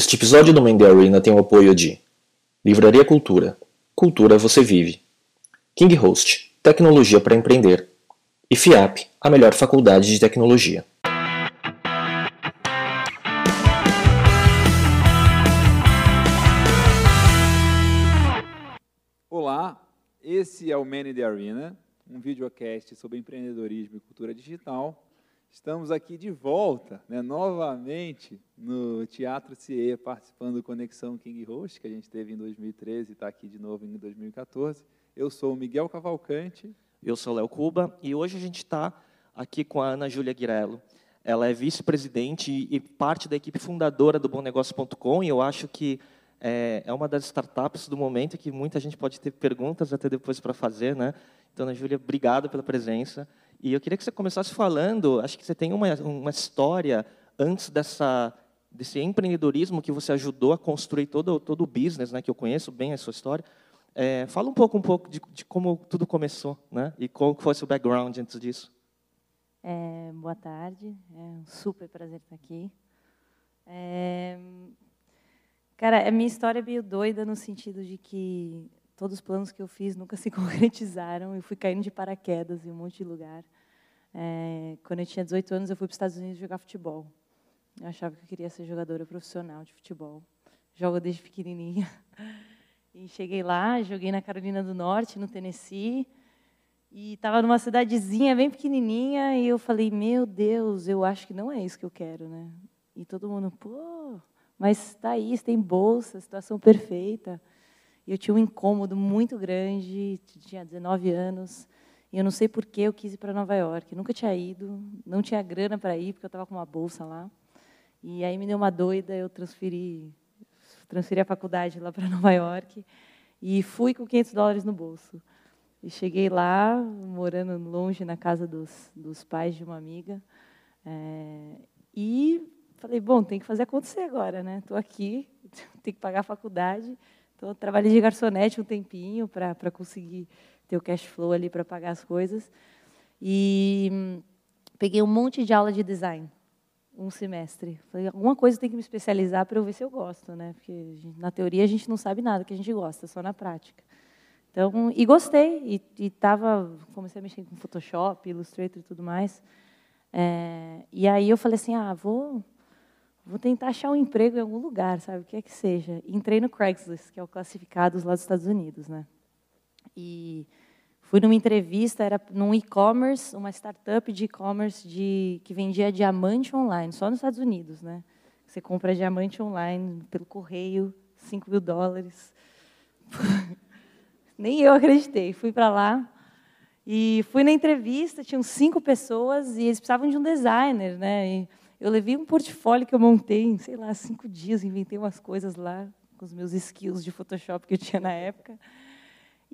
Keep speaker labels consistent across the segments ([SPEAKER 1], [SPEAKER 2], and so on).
[SPEAKER 1] Este episódio do Mendy Arena tem o apoio de Livraria Cultura. Cultura você vive. King Host, tecnologia para empreender. E FIAP, a melhor faculdade de tecnologia.
[SPEAKER 2] Olá, esse é o Man in the Arena, um videocast sobre empreendedorismo e cultura digital. Estamos aqui de volta, né, novamente, no Teatro CIE, participando do Conexão King Host, que a gente teve em 2013 e está aqui de novo em 2014. Eu sou o Miguel Cavalcante.
[SPEAKER 3] Eu sou Léo Cuba e hoje a gente está aqui com a Ana Júlia Guirello. Ela é vice-presidente e parte da equipe fundadora do BomNegócio.com e eu acho que é, é uma das startups do momento que muita gente pode ter perguntas até depois para fazer. Né? Então, Ana Júlia, obrigado pela presença. E eu queria que você começasse falando, acho que você tem uma, uma história antes dessa, desse empreendedorismo que você ajudou a construir todo, todo o business, né, que eu conheço bem a sua história. É, fala um pouco, um pouco de, de, como tudo começou, né, e qual foi o seu background antes disso.
[SPEAKER 4] É, boa tarde, é um super prazer estar aqui. É, cara, a minha história é meio doida no sentido de que todos os planos que eu fiz nunca se concretizaram. Eu fui caindo de paraquedas em um monte de lugar. É, quando eu tinha 18 anos, eu fui para os Estados Unidos jogar futebol. Eu achava que eu queria ser jogadora profissional de futebol. Jogo desde pequenininha. E cheguei lá, joguei na Carolina do Norte, no Tennessee, e estava numa cidadezinha bem pequenininha, e eu falei, meu Deus, eu acho que não é isso que eu quero, né? E todo mundo, pô, mas está aí, tem bolsa, situação perfeita. E eu tinha um incômodo muito grande, tinha 19 anos, e eu não sei por que eu quis ir para Nova York. Nunca tinha ido, não tinha grana para ir, porque eu estava com uma bolsa lá. E aí me deu uma doida, eu transferi, transferi a faculdade lá para Nova York e fui com 500 dólares no bolso. E cheguei lá, morando longe na casa dos, dos pais de uma amiga, é, e falei, bom, tem que fazer acontecer agora, né? Estou aqui, tenho que pagar a faculdade. Então, eu trabalhei de garçonete um tempinho para conseguir ter o cash flow ali para pagar as coisas. E hum, peguei um monte de aula de design, um semestre. Falei, alguma coisa tem que me especializar para eu ver se eu gosto, né? Porque na teoria a gente não sabe nada que a gente gosta, só na prática. Então, e gostei e, e tava, comecei a mexer com Photoshop, Illustrator e tudo mais. É, e aí eu falei assim, ah, vou vou tentar achar um emprego em algum lugar, sabe? O que é que seja. Entrei no Craigslist, que é o classificados lá dos Estados Unidos, né? E fui numa entrevista, era num e-commerce, uma startup de e-commerce de que vendia diamante online, só nos Estados Unidos, né? Você compra diamante online pelo correio, 5 mil dólares. Nem eu acreditei. Fui para lá e fui na entrevista, tinham cinco pessoas e eles precisavam de um designer, né? E eu levei um portfólio que eu montei sei lá, cinco dias, inventei umas coisas lá com os meus skills de Photoshop que eu tinha na época.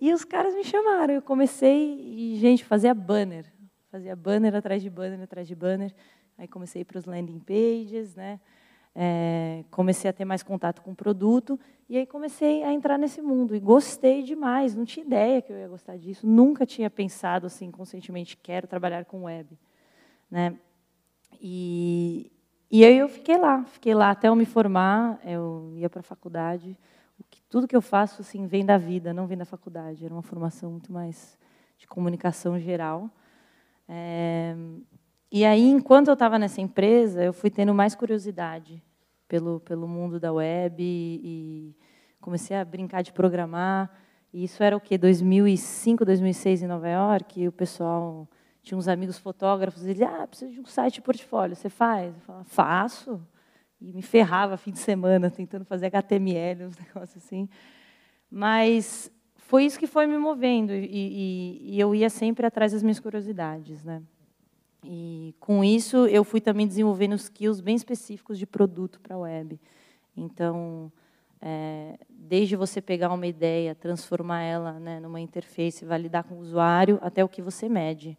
[SPEAKER 4] E os caras me chamaram. Eu comecei e, gente, fazia banner. Fazia banner atrás de banner, atrás de banner. Aí comecei para os landing pages, né? É, comecei a ter mais contato com o produto e aí comecei a entrar nesse mundo e gostei demais. Não tinha ideia que eu ia gostar disso. Nunca tinha pensado assim conscientemente quero trabalhar com web, né? E, e aí eu fiquei lá, fiquei lá até eu me formar, eu ia para a faculdade. Tudo que eu faço assim vem da vida, não vem da faculdade. Era uma formação muito mais de comunicação geral. É, e aí, enquanto eu estava nessa empresa, eu fui tendo mais curiosidade pelo, pelo mundo da web e, e comecei a brincar de programar. E isso era o que 2005, 2006 em Nova York. E o pessoal tinha uns amigos fotógrafos, ele, ah, precisa de um site de portfólio, você faz? Eu falava, faço. E me ferrava fim de semana tentando fazer HTML, uns negócios assim. Mas foi isso que foi me movendo, e, e, e eu ia sempre atrás das minhas curiosidades. Né? E com isso, eu fui também desenvolvendo skills bem específicos de produto para a web. Então, é, desde você pegar uma ideia, transformar ela né, numa interface, validar com o usuário, até o que você mede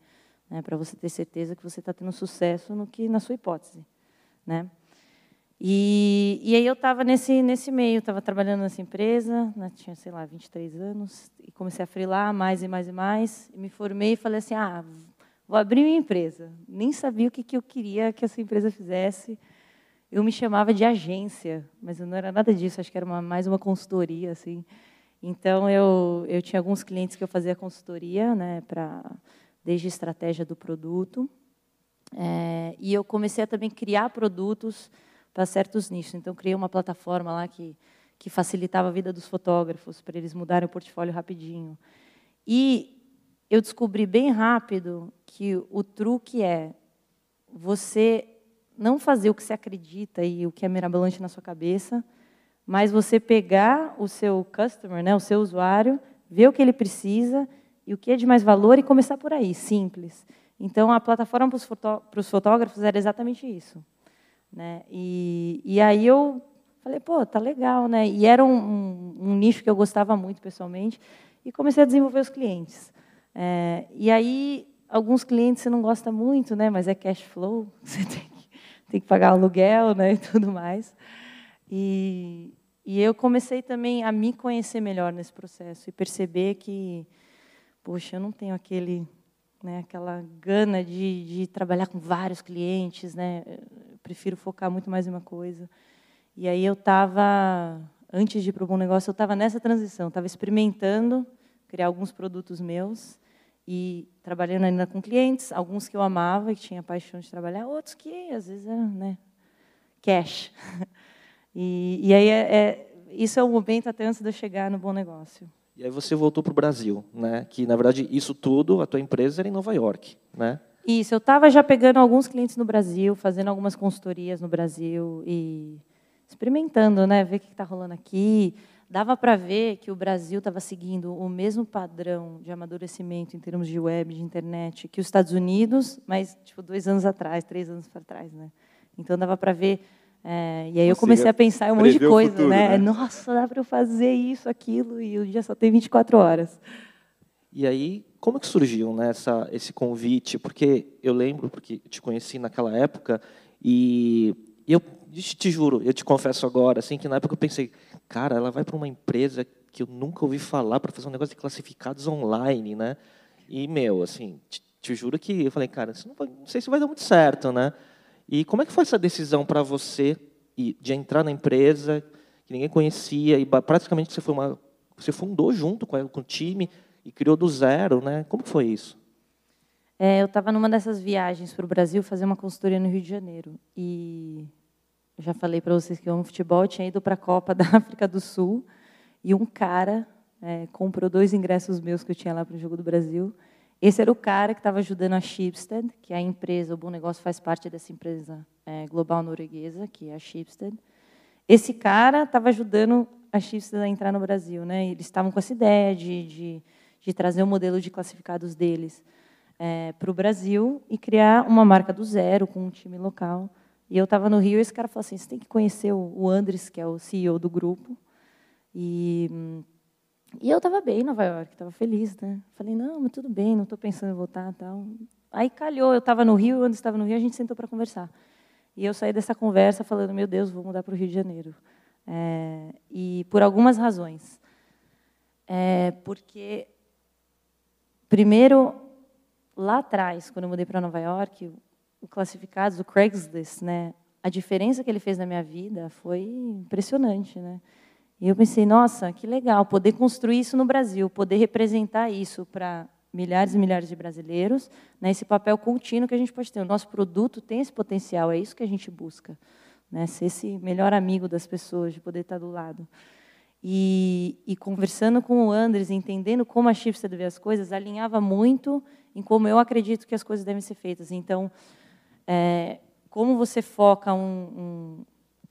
[SPEAKER 4] né, para você ter certeza que você está tendo sucesso no que na sua hipótese, né? E, e aí eu estava nesse nesse meio, estava trabalhando nessa empresa, né, tinha sei lá 23 anos e comecei a freelar mais e mais e mais, e me formei e falei assim, ah, vou abrir minha empresa. Nem sabia o que que eu queria que essa empresa fizesse. eu me chamava de agência, mas eu não era nada disso, acho que era uma, mais uma consultoria, assim. Então, eu, eu tinha alguns clientes que eu fazia consultoria, né, para desde a estratégia do produto, é, e eu comecei a também criar produtos para certos nichos. Então, criei uma plataforma lá que, que facilitava a vida dos fotógrafos, para eles mudarem o portfólio rapidinho. E eu descobri bem rápido que o truque é você não fazer o que você acredita e o que é mirabolante na sua cabeça, mas você pegar o seu customer, né, o seu usuário, ver o que ele precisa e o que é de mais valor e começar por aí, simples. Então, a plataforma para os, fotó fotógrafos era exatamente isso. Né? E, e aí eu falei, pô, tá legal, né? E era um, um, um, nicho que eu gostava muito pessoalmente e comecei a desenvolver os clientes. É, e aí, alguns clientes você não gosta muito, né? Mas é cash flow, você tem que, tem que pagar aluguel, né? E tudo mais. E, e eu comecei também a me conhecer melhor nesse processo e perceber que, poxa, eu não tenho aquele, né, aquela gana de, de trabalhar com vários clientes, né? Eu prefiro focar muito mais em uma coisa. E aí eu estava, antes de ir para o bom negócio, eu estava nessa transição, estava experimentando criar alguns produtos meus e trabalhando ainda com clientes, alguns que eu amava e tinha paixão de trabalhar, outros que às vezes eram, né, cash. E, e aí é, é, isso é o momento até antes de eu chegar no bom negócio.
[SPEAKER 3] E aí você voltou para o Brasil, né? Que na verdade isso tudo, a tua empresa era em Nova York, né?
[SPEAKER 4] Isso, eu estava já pegando alguns clientes no Brasil, fazendo algumas consultorias no Brasil e experimentando, né? Ver o que está rolando aqui. Dava para ver que o Brasil estava seguindo o mesmo padrão de amadurecimento em termos de web, de internet, que os Estados Unidos, mas tipo dois anos atrás, três anos para trás, né? Então dava para ver é, e aí eu comecei a pensar em um monte de coisa, futuro, né? né? Nossa, dá para eu fazer isso, aquilo, e o dia só tem 24 horas.
[SPEAKER 3] E aí, como que surgiu né, essa, esse convite? Porque eu lembro, porque te conheci naquela época, e, eu te juro, eu te confesso agora, assim, que na época eu pensei, cara, ela vai para uma empresa que eu nunca ouvi falar para fazer um negócio de classificados online, né? E, meu, assim, te, te juro que eu falei, cara, isso não, vai, não sei se vai dar muito certo, né? E como é que foi essa decisão para você de entrar na empresa que ninguém conhecia e praticamente você foi uma você fundou junto com, o time e criou do zero, né? Como foi isso?
[SPEAKER 4] É, eu estava numa dessas viagens para o Brasil fazer uma consultoria no Rio de Janeiro e já falei para vocês que eu amo futebol, eu tinha ido para a Copa da África do Sul e um cara é, comprou dois ingressos meus que eu tinha lá para o jogo do Brasil esse era o cara que estava ajudando a Schibsted, que é a empresa, o Bom Negócio faz parte dessa empresa é, global norueguesa, que é a Schibsted. Esse cara estava ajudando a Schibsted a entrar no Brasil. Né? Eles estavam com essa ideia de, de, de trazer o modelo de classificados deles é, para o Brasil e criar uma marca do zero com um time local. E eu estava no Rio e esse cara falou assim, você tem que conhecer o Andres, que é o CEO do grupo, e hum, e eu estava bem em Nova York, estava feliz, né? Falei, não, mas tudo bem, não estou pensando em voltar tal. Aí calhou, eu estava no Rio, quando estava no Rio, a gente sentou para conversar. E eu saí dessa conversa falando, meu Deus, vou mudar para o Rio de Janeiro. É, e por algumas razões. É, porque, primeiro, lá atrás, quando eu mudei para Nova York, o classificados, o Craigslist, né, a diferença que ele fez na minha vida foi impressionante, né? E eu pensei, nossa, que legal poder construir isso no Brasil, poder representar isso para milhares e milhares de brasileiros, né, esse papel contínuo que a gente pode ter. O nosso produto tem esse potencial, é isso que a gente busca, né, ser esse melhor amigo das pessoas, de poder estar do lado. E, e conversando com o Andres, entendendo como a Chipster vê as coisas, alinhava muito em como eu acredito que as coisas devem ser feitas. Então, é, como você foca um, um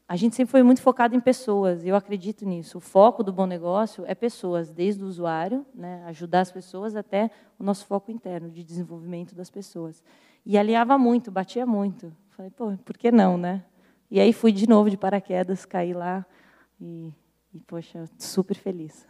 [SPEAKER 4] a gente sempre foi muito focado em pessoas, eu acredito nisso. O foco do bom negócio é pessoas, desde o usuário, né, ajudar as pessoas, até o nosso foco interno, de desenvolvimento das pessoas. E alinhava muito, batia muito. Falei, pô, por que não, né? E aí fui de novo de paraquedas, caí lá, e, e poxa, super feliz.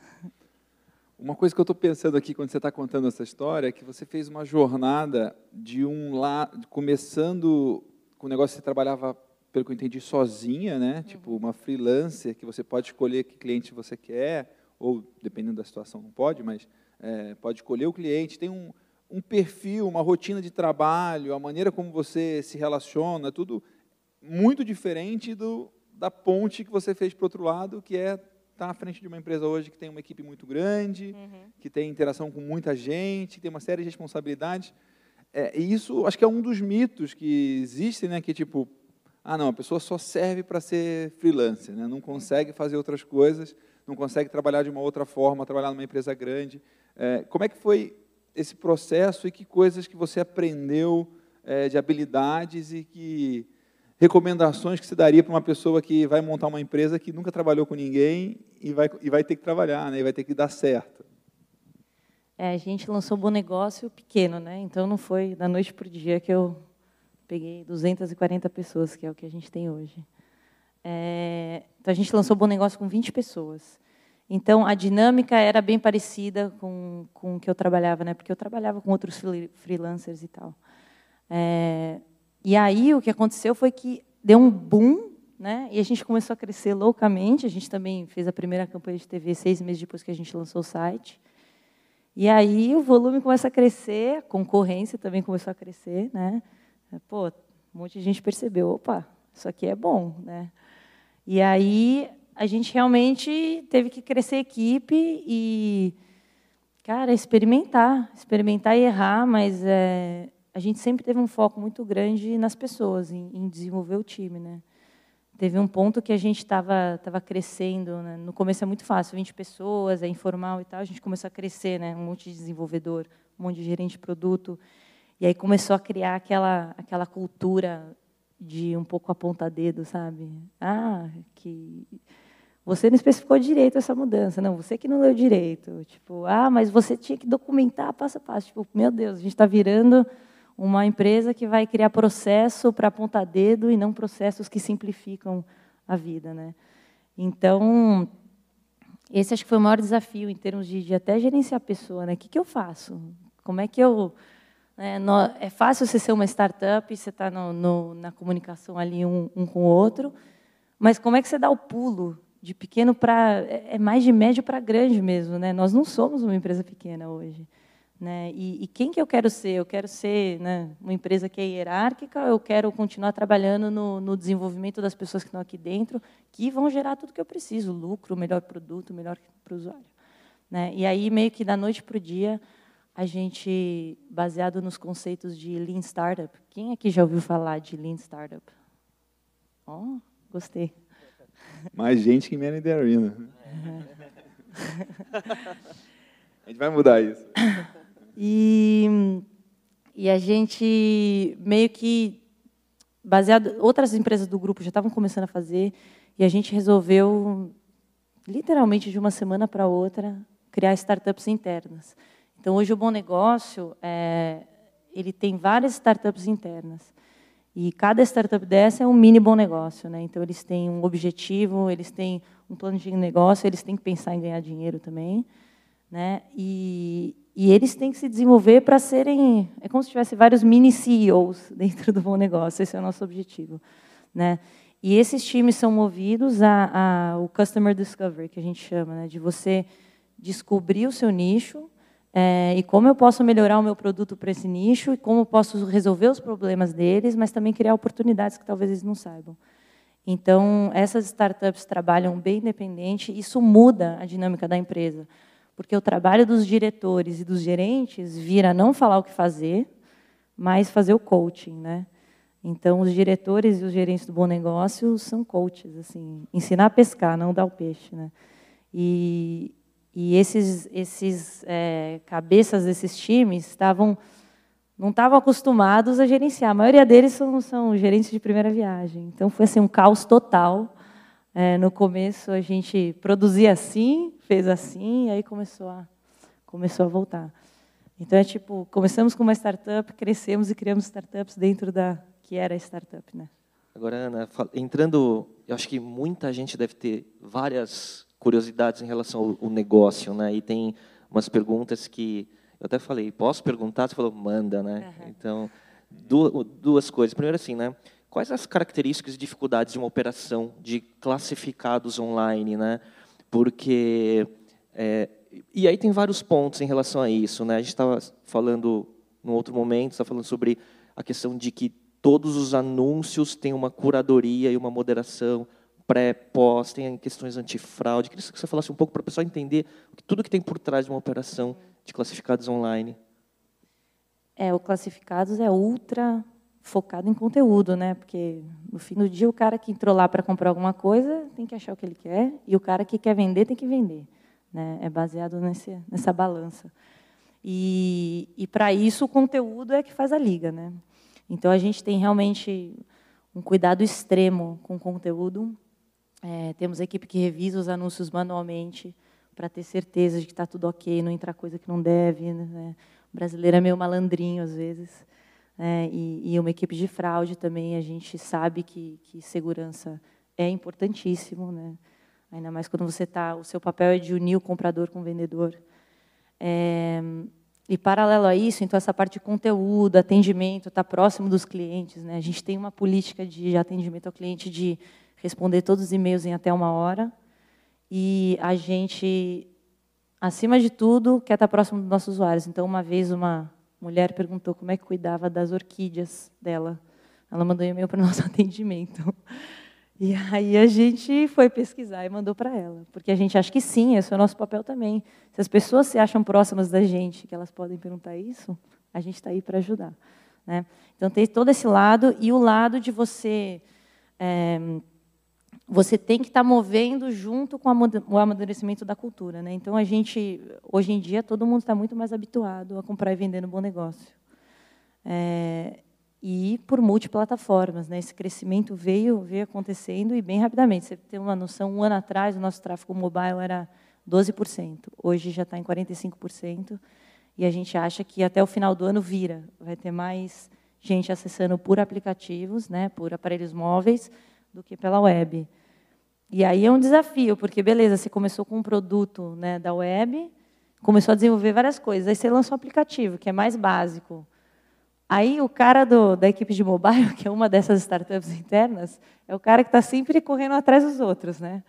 [SPEAKER 2] Uma coisa que eu estou pensando aqui quando você está contando essa história é que você fez uma jornada de um lá, começando com o negócio que você trabalhava pelo que eu entendi, sozinha, né? Uhum. Tipo, uma freelancer que você pode escolher que cliente você quer, ou dependendo da situação não pode, mas é, pode escolher o cliente. Tem um, um perfil, uma rotina de trabalho, a maneira como você se relaciona, tudo muito diferente do, da ponte que você fez para o outro lado, que é estar tá à frente de uma empresa hoje que tem uma equipe muito grande, uhum. que tem interação com muita gente, que tem uma série de responsabilidades. É, e isso, acho que é um dos mitos que existem, né, que tipo, ah, não, a pessoa só serve para ser freelancer, né, não consegue fazer outras coisas, não consegue trabalhar de uma outra forma, trabalhar numa empresa grande. É, como é que foi esse processo e que coisas que você aprendeu é, de habilidades e que recomendações que você daria para uma pessoa que vai montar uma empresa que nunca trabalhou com ninguém e vai, e vai ter que trabalhar, né, e vai ter que dar certo?
[SPEAKER 4] É, a gente lançou um bom negócio pequeno, né? Então não foi da noite para o dia que eu peguei 240 pessoas, que é o que a gente tem hoje. É, então a gente lançou o bom negócio com 20 pessoas. Então a dinâmica era bem parecida com, com o que eu trabalhava, né? Porque eu trabalhava com outros freelancers e tal. É, e aí o que aconteceu foi que deu um boom, né? E a gente começou a crescer loucamente. A gente também fez a primeira campanha de TV seis meses depois que a gente lançou o site. E aí o volume começa a crescer, a concorrência também começou a crescer, né? Pô, um monte de gente percebeu, opa, isso aqui é bom, né? E aí a gente realmente teve que crescer equipe e, cara, experimentar, experimentar e errar, mas é, a gente sempre teve um foco muito grande nas pessoas, em, em desenvolver o time, né? Teve um ponto que a gente estava tava crescendo, né? no começo é muito fácil, 20 pessoas, é informal e tal, a gente começou a crescer, né? um monte de desenvolvedor, um monte de gerente de produto, e aí começou a criar aquela, aquela cultura de um pouco aponta dedo, sabe? Ah, que você não especificou direito essa mudança, não, você que não leu direito. Tipo, ah, mas você tinha que documentar passo a passo. Tipo, meu Deus, a gente está virando uma empresa que vai criar processo para apontar dedo e não processos que simplificam a vida, né? Então, esse acho que foi o maior desafio em termos de, de até gerenciar a pessoa, né? O que, que eu faço? Como é que eu é, é fácil você ser uma startup, você está na comunicação ali um, um, com o outro, mas como é que você dá o pulo de pequeno para é, é mais de médio para grande mesmo, né? Nós não somos uma empresa pequena hoje. Né? E, e, quem que eu quero ser? Eu quero ser né, uma empresa que é hierárquica, eu quero continuar trabalhando no, no, desenvolvimento das pessoas que estão aqui dentro, que vão gerar tudo que eu preciso, lucro, melhor produto, melhor para o usuário. Né? E aí, meio que da noite para o dia, a gente, baseado nos conceitos de Lean Startup, quem aqui já ouviu falar de Lean Startup? Oh, gostei.
[SPEAKER 2] Mais gente que Man in the Arena. a gente vai mudar isso.
[SPEAKER 4] E, e a gente meio que baseado outras empresas do grupo já estavam começando a fazer e a gente resolveu literalmente de uma semana para outra criar startups internas. Então hoje o Bom Negócio é, ele tem várias startups internas e cada startup dessa é um mini bom negócio, né? Então eles têm um objetivo, eles têm um plano de negócio, eles têm que pensar em ganhar dinheiro também, né? E, e eles têm que se desenvolver para serem. É como se tivesse vários mini CEOs dentro do bom negócio. Esse é o nosso objetivo. Né? E esses times são movidos a, a o customer discovery, que a gente chama, né? de você descobrir o seu nicho é, e como eu posso melhorar o meu produto para esse nicho e como eu posso resolver os problemas deles, mas também criar oportunidades que talvez eles não saibam. Então, essas startups trabalham bem independente, isso muda a dinâmica da empresa. Porque o trabalho dos diretores e dos gerentes vira não falar o que fazer, mas fazer o coaching, né? Então, os diretores e os gerentes do bom negócio são coaches, assim, ensinar a pescar, não dar o peixe, né? E, e esses, esses é, cabeças desses times estavam não estavam acostumados a gerenciar. A maioria deles são, são gerentes de primeira viagem. Então, foi assim um caos total. É, no começo, a gente produzia assim, fez assim, e aí começou a, começou a voltar. Então, é tipo, começamos com uma startup, crescemos e criamos startups dentro da que era a startup. Né?
[SPEAKER 3] Agora, Ana, entrando, eu acho que muita gente deve ter várias curiosidades em relação ao, ao negócio, né? E tem umas perguntas que eu até falei, posso perguntar? Você falou, manda, né? Uhum. Então, duas, duas coisas. Primeiro, assim, né? Quais as características e dificuldades de uma operação de classificados online, né? porque é, e aí tem vários pontos em relação a isso, né? A gente estava falando no outro momento, está falando sobre a questão de que todos os anúncios têm uma curadoria e uma moderação pré, pós, tem questões antifraude. Queria que você falasse um pouco para o pessoal entender tudo que tem por trás de uma operação de classificados online.
[SPEAKER 4] É, o classificados é ultra focado em conteúdo, né? Porque no fim do dia o cara que entrou lá para comprar alguma coisa tem que achar o que ele quer e o cara que quer vender tem que vender, né? É baseado nesse, nessa balança. E, e para isso o conteúdo é que faz a liga, né? Então a gente tem realmente um cuidado extremo com o conteúdo. É, temos equipe que revisa os anúncios manualmente para ter certeza de que está tudo ok, não entrar coisa que não deve. Né? O brasileiro é meio malandrinho às vezes. É, e, e, uma equipe de fraude também, a gente sabe que, que segurança é importantíssimo, né? ainda mais quando você está, o seu papel é de unir o comprador com o vendedor. É, e paralelo a isso, então essa parte de conteúdo, atendimento, está próximo dos clientes. Né? A gente tem uma política de atendimento ao cliente de responder todos os e-mails em até uma hora. E a gente, acima de tudo, quer estar próximo dos nossos usuários. Então, uma vez uma mulher perguntou como é que cuidava das orquídeas dela. Ela mandou um e-mail para o nosso atendimento. E aí a gente foi pesquisar e mandou para ela, porque a gente acha que sim, esse é o nosso papel também. Se as pessoas se acham próximas da gente, que elas podem perguntar isso, a gente está aí para ajudar. Né? Então tem todo esse lado e o lado de você é, você tem que estar tá movendo junto com o amadurecimento da cultura, né? Então a gente hoje em dia todo mundo está muito mais habituado a comprar e vender no bom negócio. É, e por multiplataformas. Né? Esse crescimento veio, veio acontecendo e bem rapidamente. Você tem uma noção, um ano atrás, o nosso tráfego mobile era 12%. Hoje já está em 45%. E a gente acha que até o final do ano vira. Vai ter mais gente acessando por aplicativos, né, por aparelhos móveis, do que pela web. E aí é um desafio, porque, beleza, você começou com um produto né, da web, começou a desenvolver várias coisas. Aí você lançou um aplicativo, que é mais básico Aí o cara do, da equipe de mobile, que é uma dessas startups internas, é o cara que está sempre correndo atrás dos outros, né?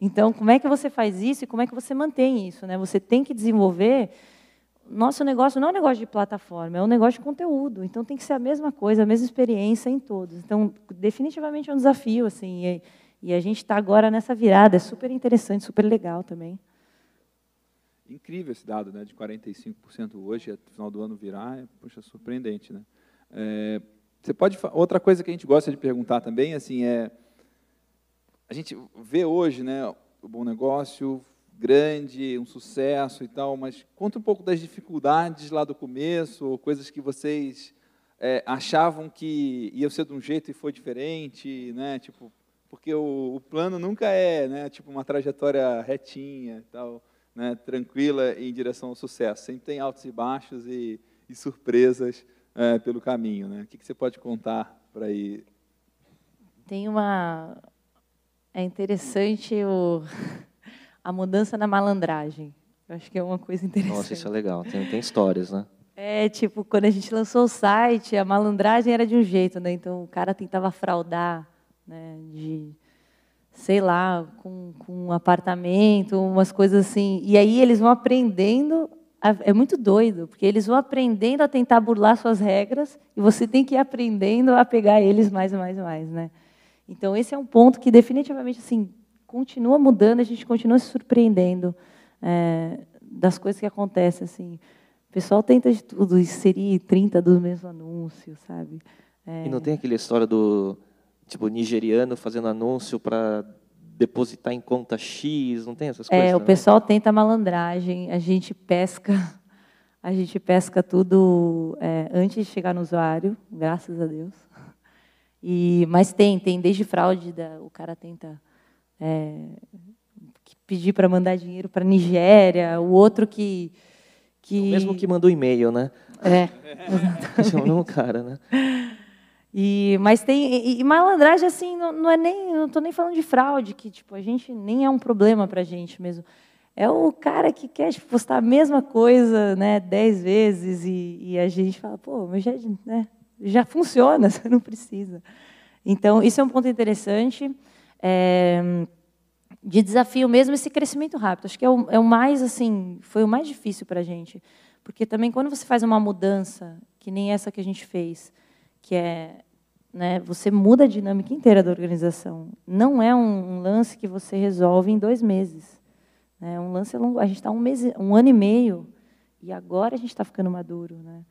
[SPEAKER 4] Então, como é que você faz isso e como é que você mantém isso, né? Você tem que desenvolver. Nosso negócio não é um negócio de plataforma, é um negócio de conteúdo. Então, tem que ser a mesma coisa, a mesma experiência em todos. Então, definitivamente é um desafio, assim. E, e a gente está agora nessa virada. É super interessante, super legal também.
[SPEAKER 2] Incrível esse dado, né, de 45% hoje, no final do ano virar, é, puxa, surpreendente, né? É, você pode outra coisa que a gente gosta de perguntar também, assim, é a gente vê hoje, né, o bom negócio grande, um sucesso e tal, mas conta um pouco das dificuldades lá do começo, coisas que vocês é, achavam que ia ser de um jeito e foi diferente, né? Tipo, porque o, o plano nunca é, né, tipo uma trajetória retinha e tal né, tranquila em direção ao sucesso. Sempre tem altos e baixos e, e surpresas é, pelo caminho. Né? O que, que você pode contar para aí?
[SPEAKER 4] Tem uma. É interessante o... a mudança na malandragem. Eu acho que é uma coisa interessante.
[SPEAKER 3] Nossa, isso é legal. Tem, tem histórias, né?
[SPEAKER 4] É, tipo, quando a gente lançou o site, a malandragem era de um jeito, né? Então, o cara tentava fraudar, né? De sei lá, com, com um apartamento, umas coisas assim. E aí eles vão aprendendo. A, é muito doido, porque eles vão aprendendo a tentar burlar suas regras e você tem que ir aprendendo a pegar eles mais e mais e mais, né? Então esse é um ponto que definitivamente assim continua mudando, a gente continua se surpreendendo é, das coisas que acontecem assim. O pessoal tenta de tudo, inserir 30 dos mesmos anúncios, sabe?
[SPEAKER 3] É... E não tem aquela história do tipo nigeriano fazendo anúncio para depositar em conta X, não tem essas coisas?
[SPEAKER 4] É, o pessoal tenta malandragem, a gente pesca, a gente pesca tudo é, antes de chegar no usuário, graças a Deus. E, mas tem, tem desde fraude, da, o cara tenta é, pedir para mandar dinheiro para Nigéria, o outro que, que... O
[SPEAKER 3] mesmo que mandou e-mail, né?
[SPEAKER 4] É.
[SPEAKER 3] É o mesmo cara, né?
[SPEAKER 4] E, mas tem e, e malandragem assim não, não é nem não estou nem falando de fraude que tipo a gente nem é um problema para a gente mesmo é o cara que quer tipo, postar a mesma coisa né dez vezes e, e a gente fala pô mas já né, já funciona você não precisa então isso é um ponto interessante é, de desafio mesmo esse crescimento rápido acho que é o, é o mais assim foi o mais difícil para a gente porque também quando você faz uma mudança que nem essa que a gente fez que é né, você muda a dinâmica inteira da organização. Não é um, um lance que você resolve em dois meses. É um lance longo. A gente está um, mês, um ano e meio e agora a gente está ficando maduro. Né?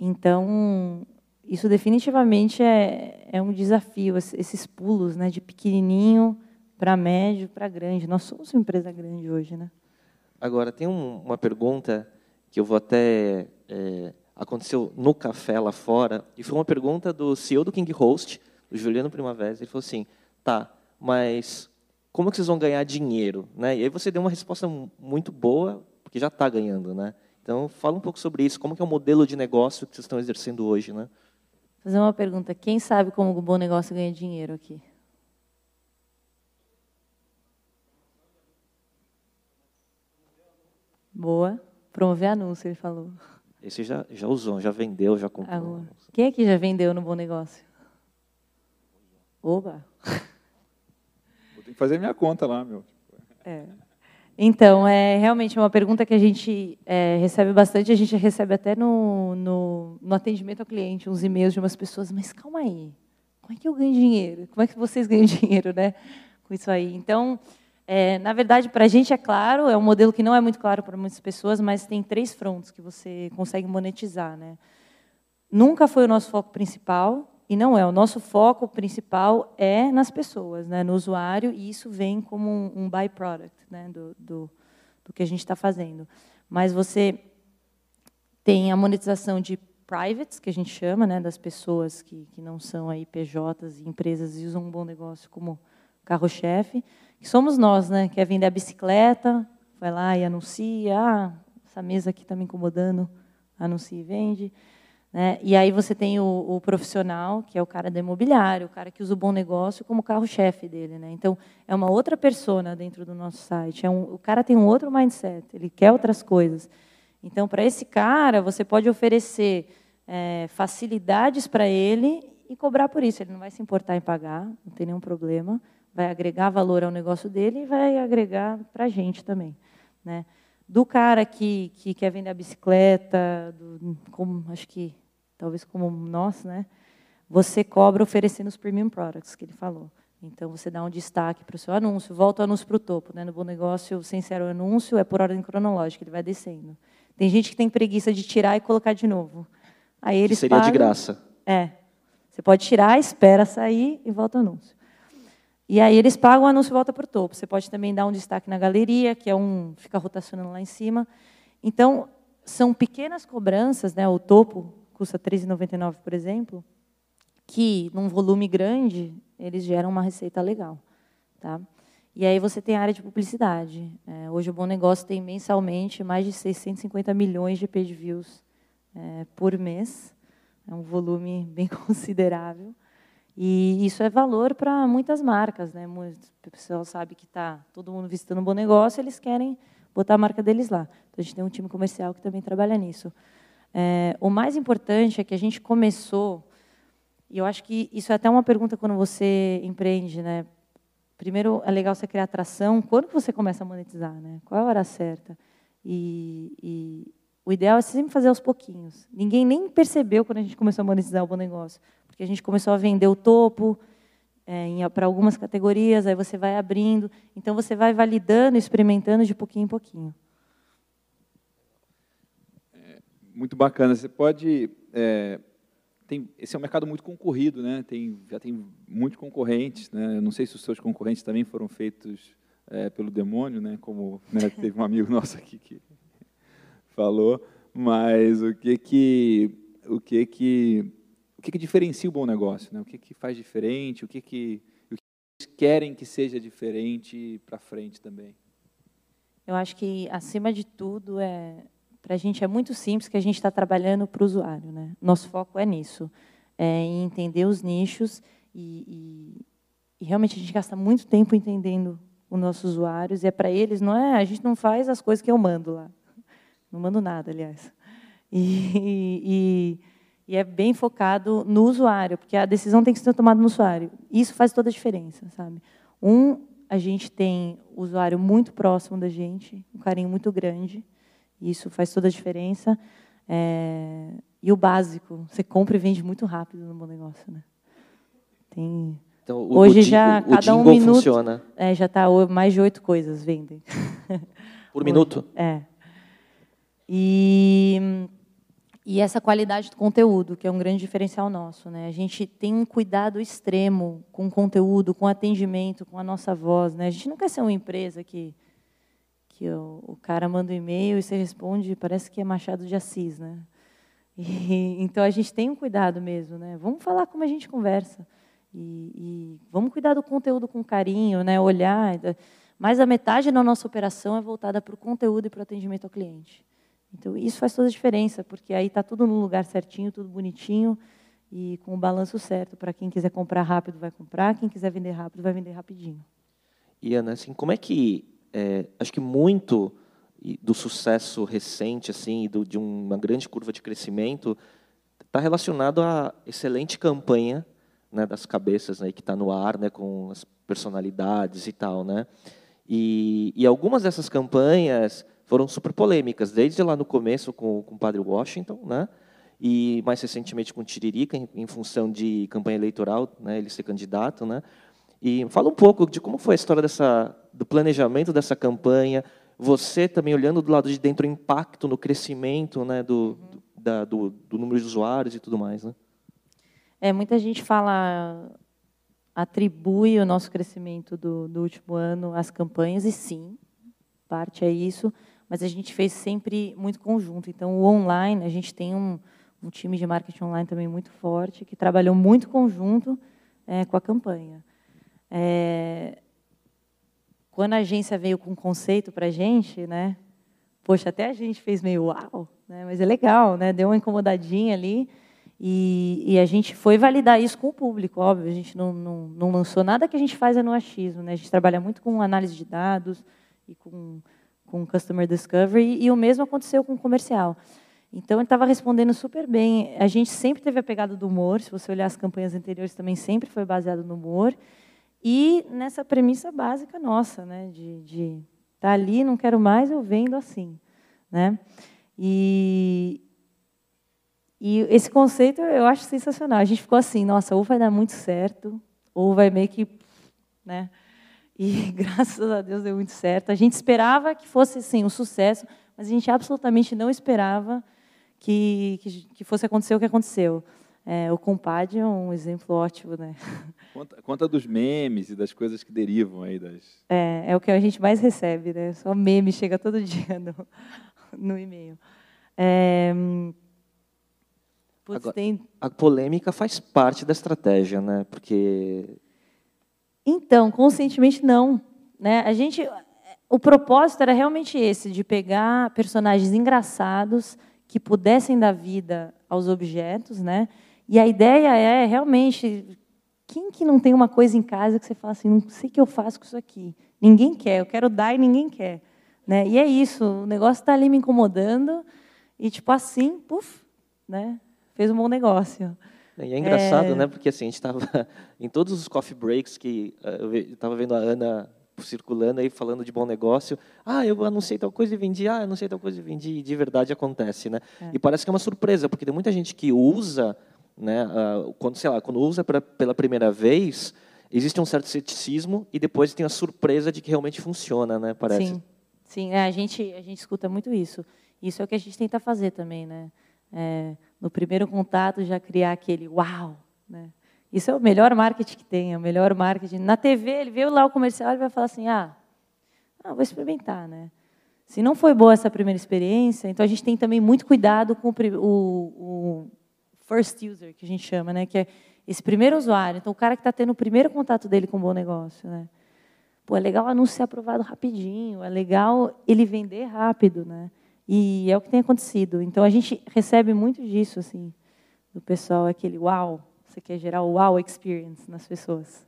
[SPEAKER 4] Então, isso definitivamente é, é um desafio, esses pulos né, de pequenininho para médio, para grande. Nós somos uma empresa grande hoje. Né?
[SPEAKER 3] Agora, tem um, uma pergunta que eu vou até... É, aconteceu no café lá fora, e foi uma pergunta do CEO do King Host, do Juliano Primavera. Ele falou assim, tá, mas como que vocês vão ganhar dinheiro? Né? E aí você deu uma resposta muito boa, porque já está ganhando. Né? Então, fala um pouco sobre isso. Como é o modelo de negócio que vocês estão exercendo hoje? Né?
[SPEAKER 4] Fazer uma pergunta. Quem sabe como o bom negócio ganha dinheiro aqui? Boa. Promover anúncio, ele falou.
[SPEAKER 3] Esse já, já usou, já vendeu, já comprou.
[SPEAKER 4] Ah, quem aqui já vendeu no Bom Negócio? Oba!
[SPEAKER 2] Vou ter que fazer minha conta lá, meu.
[SPEAKER 4] É. Então, é realmente uma pergunta que a gente é, recebe bastante, a gente recebe até no, no, no, atendimento ao cliente, uns e-mails de umas pessoas, mas calma aí, como é que eu ganho dinheiro? Como é que vocês ganham dinheiro né, com isso aí? Então, é, na verdade, para a gente é claro, é um modelo que não é muito claro para muitas pessoas, mas tem três frontes que você consegue monetizar. Né? Nunca foi o nosso foco principal, e não é. O nosso foco principal é nas pessoas, né, no usuário, e isso vem como um, um byproduct né, do, do, do que a gente está fazendo. Mas você tem a monetização de privates, que a gente chama, né, das pessoas que, que não são aí PJs e empresas e usam um bom negócio como carro-chefe que somos nós, né? Quer vender a bicicleta, vai lá e anuncia, ah, essa mesa aqui está me incomodando, anuncia e vende. Né? E aí você tem o, o, profissional, que é o cara do imobiliário, o cara que usa o bom negócio como carro-chefe dele. Né? Então, é uma outra persona dentro do nosso site. É um, o cara tem um outro mindset, ele quer outras coisas. Então, para esse cara, você pode oferecer é, facilidades para ele e cobrar por isso. Ele não vai se importar em pagar, não tem nenhum problema vai agregar valor ao negócio dele e vai agregar para a gente também. Né? Do cara que, que quer vender a bicicleta, do, como, acho que talvez como nós, né? você cobra oferecendo os premium products que ele falou. Então, você dá um destaque para o seu anúncio, volta o anúncio para o topo. Né? No bom negócio, sem ser o anúncio, é por ordem cronológica, ele vai descendo. Tem gente que tem preguiça de tirar e colocar de novo. Aí eles
[SPEAKER 3] que seria
[SPEAKER 4] pagam,
[SPEAKER 3] de graça.
[SPEAKER 4] É. Você pode tirar, espera sair e volta o anúncio. E aí eles pagam, o anúncio volta para o topo. Você pode também dar um destaque na galeria, que é um fica rotacionando lá em cima. Então, são pequenas cobranças, né? O topo custa R$ 13,99, por exemplo, que num volume grande eles geram uma receita legal, tá? E aí você tem a área de publicidade. É, hoje o Bom Negócio tem mensalmente mais de 650 milhões de page views é, por mês. É um volume bem considerável. E isso é valor para muitas marcas. Né? O pessoal sabe que está todo mundo visitando um bom negócio, eles querem botar a marca deles lá. Então, a gente tem um time comercial que também trabalha nisso. É, o mais importante é que a gente começou, e eu acho que isso é até uma pergunta quando você empreende. Né? Primeiro, é legal você criar atração. Quando você começa a monetizar? Né? Qual é a hora certa? E, e o ideal é sempre fazer aos pouquinhos. Ninguém nem percebeu quando a gente começou a monetizar o bom negócio porque a gente começou a vender o topo é, para algumas categorias, aí você vai abrindo, então você vai validando, experimentando de pouquinho em pouquinho.
[SPEAKER 2] É, muito bacana. Você pode é, tem, esse é um mercado muito concorrido, né? Tem, já tem muitos concorrentes, né? Eu não sei se os seus concorrentes também foram feitos é, pelo demônio, né? Como né, teve um amigo nosso aqui que falou, mas o que que o que que que, que diferencia o bom negócio? Né? O que, que faz diferente? O que, que, o que eles querem que seja diferente para frente também?
[SPEAKER 4] Eu acho que, acima de tudo, é para a gente é muito simples que a gente está trabalhando para o usuário. Né? Nosso foco é nisso, é em entender os nichos e, e, e realmente a gente gasta muito tempo entendendo os nossos usuários e é para eles, não é? A gente não faz as coisas que eu mando lá, não mando nada, aliás. E, e, e é bem focado no usuário, porque a decisão tem que ser tomada no usuário. Isso faz toda a diferença, sabe? Um, a gente tem o usuário muito próximo da gente, um carinho muito grande, isso faz toda a diferença. É... E o básico, você compra e vende muito rápido no bom negócio, né? tem.
[SPEAKER 3] Então, o,
[SPEAKER 4] Hoje
[SPEAKER 3] o,
[SPEAKER 4] já
[SPEAKER 3] o,
[SPEAKER 4] cada
[SPEAKER 3] jingle
[SPEAKER 4] um minuto
[SPEAKER 3] funciona
[SPEAKER 4] é, já está mais de oito coisas vendem.
[SPEAKER 3] por minuto?
[SPEAKER 4] É. E, e essa qualidade do conteúdo, que é um grande diferencial nosso. Né? A gente tem um cuidado extremo com o conteúdo, com o atendimento, com a nossa voz. Né? A gente não quer ser uma empresa que, que o, o cara manda um e-mail e você responde, parece que é Machado de Assis. Né? E, então, a gente tem um cuidado mesmo. Né? Vamos falar como a gente conversa. E, e vamos cuidar do conteúdo com carinho, né? olhar. Mais da metade da nossa operação é voltada para o conteúdo e para o atendimento ao cliente. Então, isso faz toda a diferença, porque aí está tudo no lugar certinho, tudo bonitinho e com o balanço certo. Para quem quiser comprar rápido, vai comprar. Quem quiser vender rápido, vai vender rapidinho.
[SPEAKER 3] E, Ana, assim, como é que... É, acho que muito do sucesso recente, assim, do, de uma grande curva de crescimento, está relacionado à excelente campanha né, das cabeças né, que está no ar, né, com as personalidades e tal, né? E, e algumas dessas campanhas foram super polêmicas, desde lá no começo com, com o Padre Washington, né? E mais recentemente com o Tiririca, em, em função de campanha eleitoral, né, ele ser candidato, né? E fala um pouco de como foi a história dessa, do planejamento dessa campanha, você também olhando do lado de dentro o impacto no crescimento, né, do, da, do, do número de usuários e tudo mais, né?
[SPEAKER 4] É, muita gente fala, atribui o nosso crescimento do, do último ano às campanhas, e sim, parte é isso, mas a gente fez sempre muito conjunto. Então, o online, a gente tem um, um time de marketing online também muito forte, que trabalhou muito conjunto é, com a campanha. É, quando a agência veio com um conceito para a gente, né, poxa, até a gente fez meio uau, né, mas é legal, né, deu uma incomodadinha ali, e, e, a gente foi validar isso com o público, óbvio. A gente não, não, não lançou nada que a gente faz é no achismo. Né? A gente trabalha muito com análise de dados e com, com customer discovery, e o mesmo aconteceu com o comercial. Então, ele estava respondendo super bem. A gente sempre teve a pegada do humor. Se você olhar as campanhas anteriores, também sempre foi baseado no humor. E nessa premissa básica nossa, né? de estar tá ali, não quero mais, eu vendo assim. Né? E, e esse conceito eu acho sensacional. A gente ficou assim, nossa, ou vai dar muito certo, ou vai meio que, né? E graças a Deus deu muito certo. A gente esperava que fosse assim um sucesso, mas a gente absolutamente não esperava que, que, que fosse acontecer o que aconteceu. É, o Compad é um exemplo ótimo, né?
[SPEAKER 2] Conta, conta, dos memes e das coisas que derivam aí das.
[SPEAKER 4] É, é o que a gente mais recebe, né? Só meme chega todo dia no, no e-mail. É,
[SPEAKER 3] Putz, Agora, tem... A polêmica faz parte da estratégia, né? Porque
[SPEAKER 4] então, conscientemente não, né? A gente, o propósito era realmente esse, de pegar personagens engraçados que pudessem dar vida aos objetos, né? E a ideia é realmente quem que não tem uma coisa em casa que você fala assim, não sei o que eu faço com isso aqui. Ninguém quer, eu quero dar e ninguém quer, né? E é isso, o negócio está ali me incomodando e tipo assim, puf, né? fez um bom negócio.
[SPEAKER 3] E é engraçado, é... né? Porque assim, a gente estava em todos os coffee breaks que eh, eu estava vendo a Ana circulando aí falando de bom negócio. Ah, eu anunciei tal coisa e vendi. Ah, eu anunciei tal coisa e vendi. E de verdade acontece, né? É. E parece que é uma surpresa, porque tem muita gente que usa, né? Quando sei lá, quando usa pra, pela primeira vez, existe um certo ceticismo e depois tem a surpresa de que realmente funciona, né? Parece.
[SPEAKER 4] Sim, sim. É, a gente a gente escuta muito isso. Isso é o que a gente tenta fazer também, né? É, no primeiro contato já criar aquele uau, né? Isso é o melhor marketing que tem, é o melhor marketing. Na TV, ele vê lá o comercial e vai falar assim, ah, ah, vou experimentar, né? Se não foi boa essa primeira experiência, então a gente tem também muito cuidado com o, o first user, que a gente chama, né? Que é esse primeiro usuário. Então, o cara que está tendo o primeiro contato dele com um bom negócio, né? Pô, é legal o anúncio ser aprovado rapidinho, é legal ele vender rápido, né? E é o que tem acontecido. Então a gente recebe muito disso, assim, do pessoal, aquele uau, você quer gerar o wow experience nas pessoas.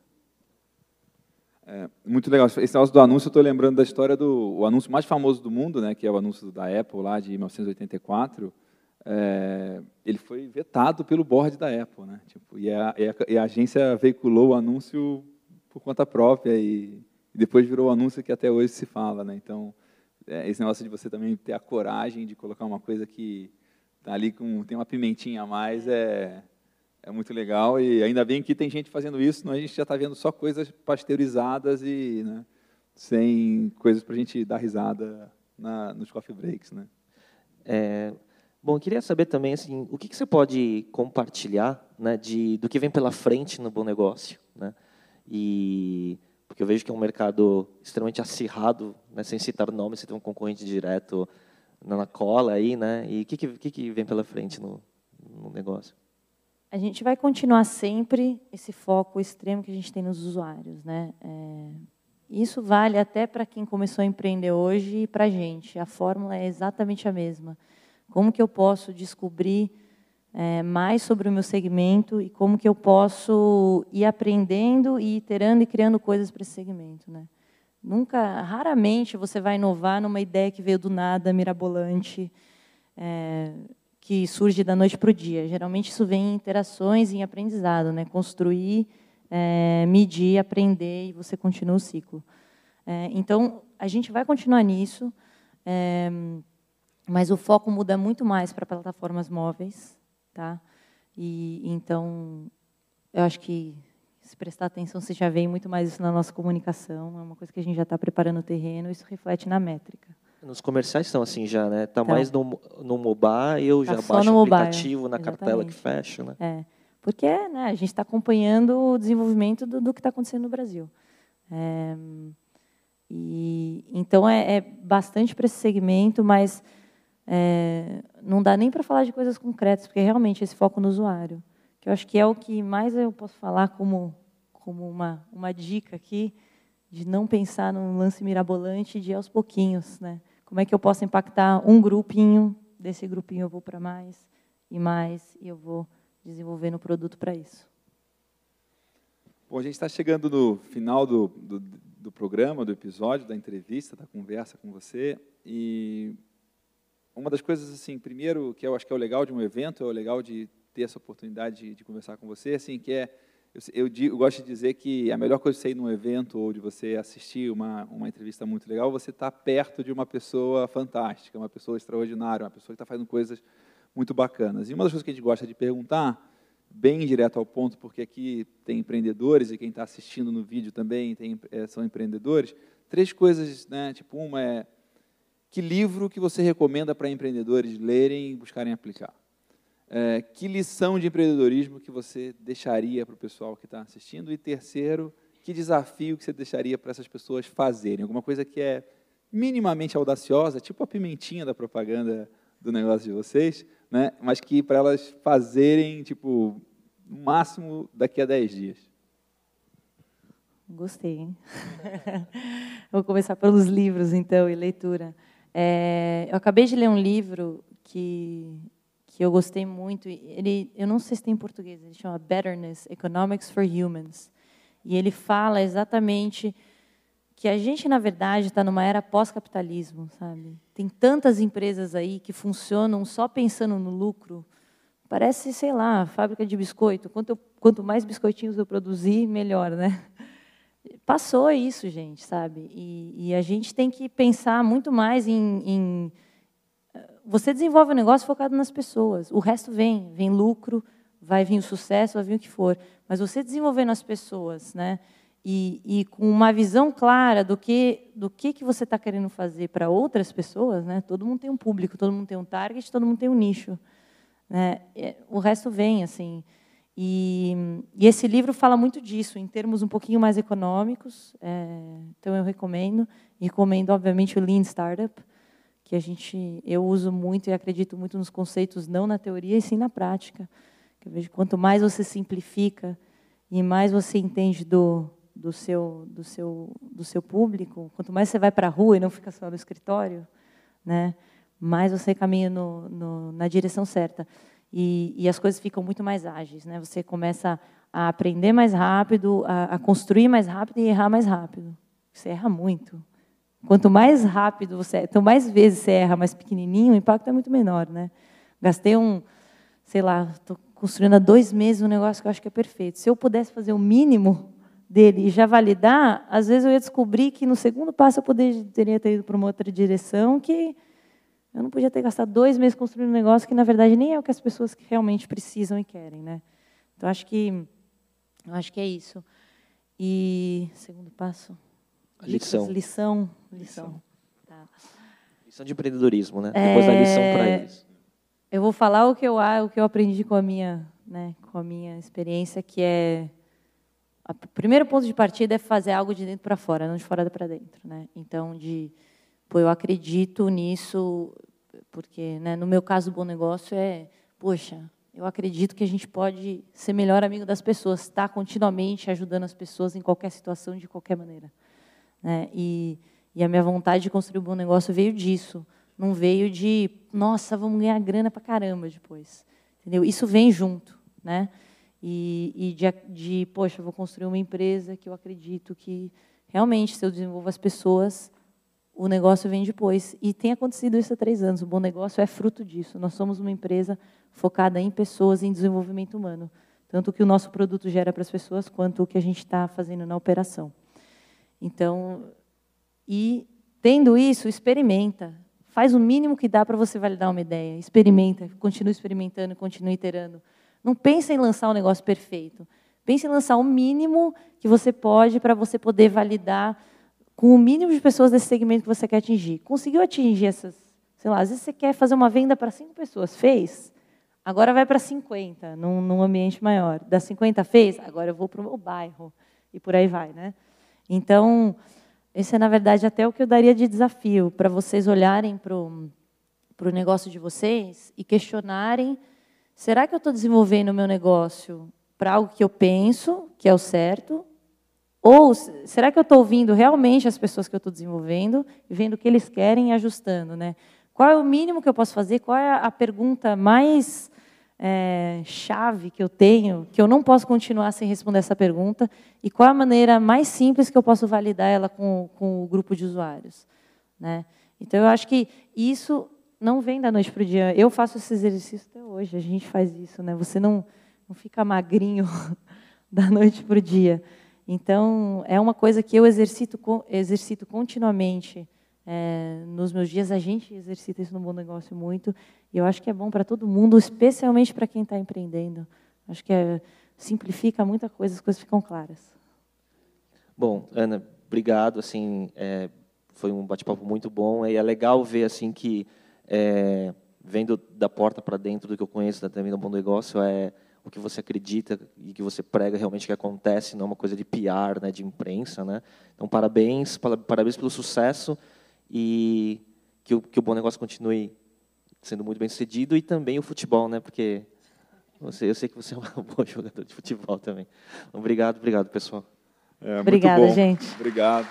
[SPEAKER 2] É, muito legal. Esse negócio do anúncio, eu estou lembrando da história do o anúncio mais famoso do mundo, né, que é o anúncio da Apple lá de 1984. É, ele foi vetado pelo board da Apple, né? Tipo, e, a, e, a, e, a, agência veiculou o anúncio por conta própria e, e depois virou o anúncio que até hoje se fala, né? Então, é, esse negócio de você também ter a coragem de colocar uma coisa que tá ali com tem uma pimentinha a mais é É muito legal e ainda bem que tem gente fazendo isso, senão a gente já está vendo só coisas pasteurizadas e né, sem coisas para a gente dar risada na, nos coffee breaks. Né?
[SPEAKER 3] É, bom, eu queria saber também assim, o que, que você pode compartilhar né, de, do que vem pela frente no Bom Negócio. Né? E, porque eu vejo que é um mercado extremamente acirrado, né, sem citar nomes, você tem um concorrente direto na cola aí, né? E o que, que, que vem pela frente no, no negócio?
[SPEAKER 4] A gente vai continuar sempre esse foco extremo que a gente tem nos usuários, né? É, isso vale até para quem começou a empreender hoje e para a gente. A fórmula é exatamente a mesma. Como que eu posso descobrir é, mais sobre o meu segmento e como que eu posso ir aprendendo e iterando e criando coisas para esse segmento, né? Nunca, raramente você vai inovar numa ideia que veio do nada, mirabolante, é, que surge da noite para o dia. Geralmente isso vem em interações, em aprendizado, né? Construir, é, medir, aprender e você continua o ciclo. É, então a gente vai continuar nisso, é, mas o foco muda muito mais para plataformas móveis, tá? E então eu acho que se prestar atenção, você já vê muito mais isso na nossa comunicação. É uma coisa que a gente já está preparando o terreno, isso reflete na métrica.
[SPEAKER 3] Nos comerciais estão assim já, né? Está então, mais no, no mobile, eu tá já baixo
[SPEAKER 4] o
[SPEAKER 3] aplicativo na cartela que fecha, né?
[SPEAKER 4] É, porque né, a gente está acompanhando o desenvolvimento do, do que está acontecendo no Brasil. É, e então é, é bastante para esse segmento, mas é, não dá nem para falar de coisas concretas, porque realmente esse foco no usuário que eu acho que é o que mais eu posso falar como, como uma, uma dica aqui, de não pensar num lance mirabolante de aos pouquinhos. Né? Como é que eu posso impactar um grupinho, desse grupinho eu vou para mais e mais, e eu vou desenvolvendo o produto para isso.
[SPEAKER 2] Bom, a gente está chegando no final do, do, do, programa, do episódio, da entrevista, da conversa com você. E uma das coisas, assim, primeiro, que eu acho que é o legal de um evento, é o legal de ter essa oportunidade de, de conversar com você, assim, que é, eu, eu, eu, gosto de dizer que a melhor coisa de você ir num evento ou de você assistir uma, uma entrevista muito legal, você está perto de uma pessoa fantástica, uma pessoa extraordinária, uma pessoa que está fazendo coisas muito bacanas. E uma das coisas que a gente gosta de perguntar, bem direto ao ponto, porque aqui tem empreendedores e quem está assistindo no vídeo também tem, é, são empreendedores, três coisas, né? Tipo, uma é que livro que você recomenda para empreendedores lerem e buscarem aplicar? É, que lição de empreendedorismo que você deixaria para o pessoal que está assistindo? E terceiro, que desafio que você deixaria para essas pessoas fazerem? Alguma coisa que é minimamente audaciosa, tipo a pimentinha da propaganda do negócio de vocês, né? mas que para elas fazerem, tipo, no máximo daqui a 10 dias.
[SPEAKER 4] Gostei, hein? Vou começar pelos livros, então, e leitura. É, eu acabei de ler um livro que que eu gostei muito. Ele, eu não sei se tem em português, ele chama Betterness, Economics for Humans. E ele fala exatamente que a gente, na verdade, está numa era pós-capitalismo, sabe? Tem tantas empresas aí que funcionam só pensando no lucro. Parece, sei lá, fábrica de biscoito. Quanto, eu, quanto mais biscoitinhos eu produzir, melhor, né? Passou isso, gente, sabe? E, e a gente tem que pensar muito mais em, em você desenvolve um negócio focado nas pessoas. O resto vem, vem lucro, vai vir o sucesso, vai vir o que for. Mas você desenvolvendo as pessoas, né? E, e com uma visão clara do que do que, que você está querendo fazer para outras pessoas, né? Todo mundo tem um público, todo mundo tem um target, todo mundo tem um nicho, né? O resto vem assim. E, e esse livro fala muito disso, em termos um pouquinho mais econômicos. É, então eu recomendo. Recomendo, obviamente, o Lean Startup que a gente eu uso muito e acredito muito nos conceitos não na teoria e sim na prática. Eu vejo quanto mais você simplifica e mais você entende do do seu do seu do seu público, quanto mais você vai para a rua e não fica só no escritório, né? Mais você caminha no, no, na direção certa e, e as coisas ficam muito mais ágeis, né? Você começa a aprender mais rápido, a, a construir mais rápido e errar mais rápido. Você erra muito. Quanto mais rápido você, quanto mais vezes você erra mais pequenininho, o impacto é muito menor, né? Gastei um, sei lá, estou construindo há dois meses um negócio que eu acho que é perfeito. Se eu pudesse fazer o mínimo dele e já validar, às vezes eu ia descobrir que no segundo passo eu poderia, ter ido para uma outra direção que eu não podia ter gastado dois meses construindo um negócio que na verdade nem é o que as pessoas realmente precisam e querem, né? Então, acho que, acho que é isso. E, segundo passo?
[SPEAKER 3] lição.
[SPEAKER 4] Lição. Lição.
[SPEAKER 3] Tá. Lição de empreendedorismo, né? É... Depois da lição para eles.
[SPEAKER 4] Eu vou falar o que eu, o que eu aprendi com a minha, né, com a minha experiência, que é o primeiro ponto de partida é fazer algo de dentro para fora, não de fora para dentro, né? Então, de, pô, eu acredito nisso, porque, né, no meu caso, o bom negócio é, poxa, eu acredito que a gente pode ser melhor amigo das pessoas, estar tá continuamente ajudando as pessoas em qualquer situação, de qualquer maneira. Né? E, e a minha vontade de construir um bom negócio veio disso. Não veio de, nossa, vamos ganhar grana para caramba depois. Entendeu? Isso vem junto. Né? E, e de, de, poxa, vou construir uma empresa que eu acredito que realmente, se eu desenvolvo as pessoas, o negócio vem depois. E tem acontecido isso há três anos. O bom negócio é fruto disso. Nós somos uma empresa focada em pessoas, em desenvolvimento humano. Tanto o que o nosso produto gera para as pessoas, quanto o que a gente está fazendo na operação. Então, e tendo isso, experimenta. Faz o mínimo que dá para você validar uma ideia. Experimenta, continue experimentando, continue iterando. Não pense em lançar um negócio perfeito. Pense em lançar o mínimo que você pode para você poder validar com o mínimo de pessoas desse segmento que você quer atingir. Conseguiu atingir essas, sei lá, às vezes você quer fazer uma venda para cinco pessoas, fez, agora vai para 50, num, num ambiente maior. Das 50 fez, agora eu vou para o bairro, e por aí vai. Né? Então, esse é, na verdade, até o que eu daria de desafio, para vocês olharem para o negócio de vocês e questionarem, será que eu estou desenvolvendo o meu negócio para algo que eu penso que é o certo, ou será que eu estou ouvindo realmente as pessoas que eu estou desenvolvendo vendo o que eles querem e ajustando? Né? Qual é o mínimo que eu posso fazer? Qual é a pergunta mais é, chave que eu tenho, que eu não posso continuar sem responder essa pergunta? E qual é a maneira mais simples que eu posso validar ela com, com o grupo de usuários? Né? Então, eu acho que isso não vem da noite para o dia. Eu faço esse exercício até hoje, a gente faz isso. Né? Você não, não fica magrinho da noite para o dia. Então, é uma coisa que eu exercito, exercito continuamente é, nos meus dias. A gente exercita isso no Bom Negócio muito. E eu acho que é bom para todo mundo, especialmente para quem está empreendendo. Acho que é, simplifica muita coisa, as coisas ficam claras.
[SPEAKER 3] Bom, Ana, obrigado. Assim, é, foi um bate-papo muito bom. E é legal ver assim que, é, vendo da porta para dentro do que eu conheço também do Bom Negócio, é o que você acredita e que você prega realmente que acontece, não é uma coisa de PR, né, de imprensa, né? Então, parabéns, parabéns pelo sucesso e que o, que o bom negócio continue sendo muito bem sucedido e também o futebol, né? Porque você, eu sei que você é um bom jogador de futebol também. Obrigado, obrigado, pessoal.
[SPEAKER 2] É,
[SPEAKER 4] Obrigada, gente.
[SPEAKER 2] Obrigado.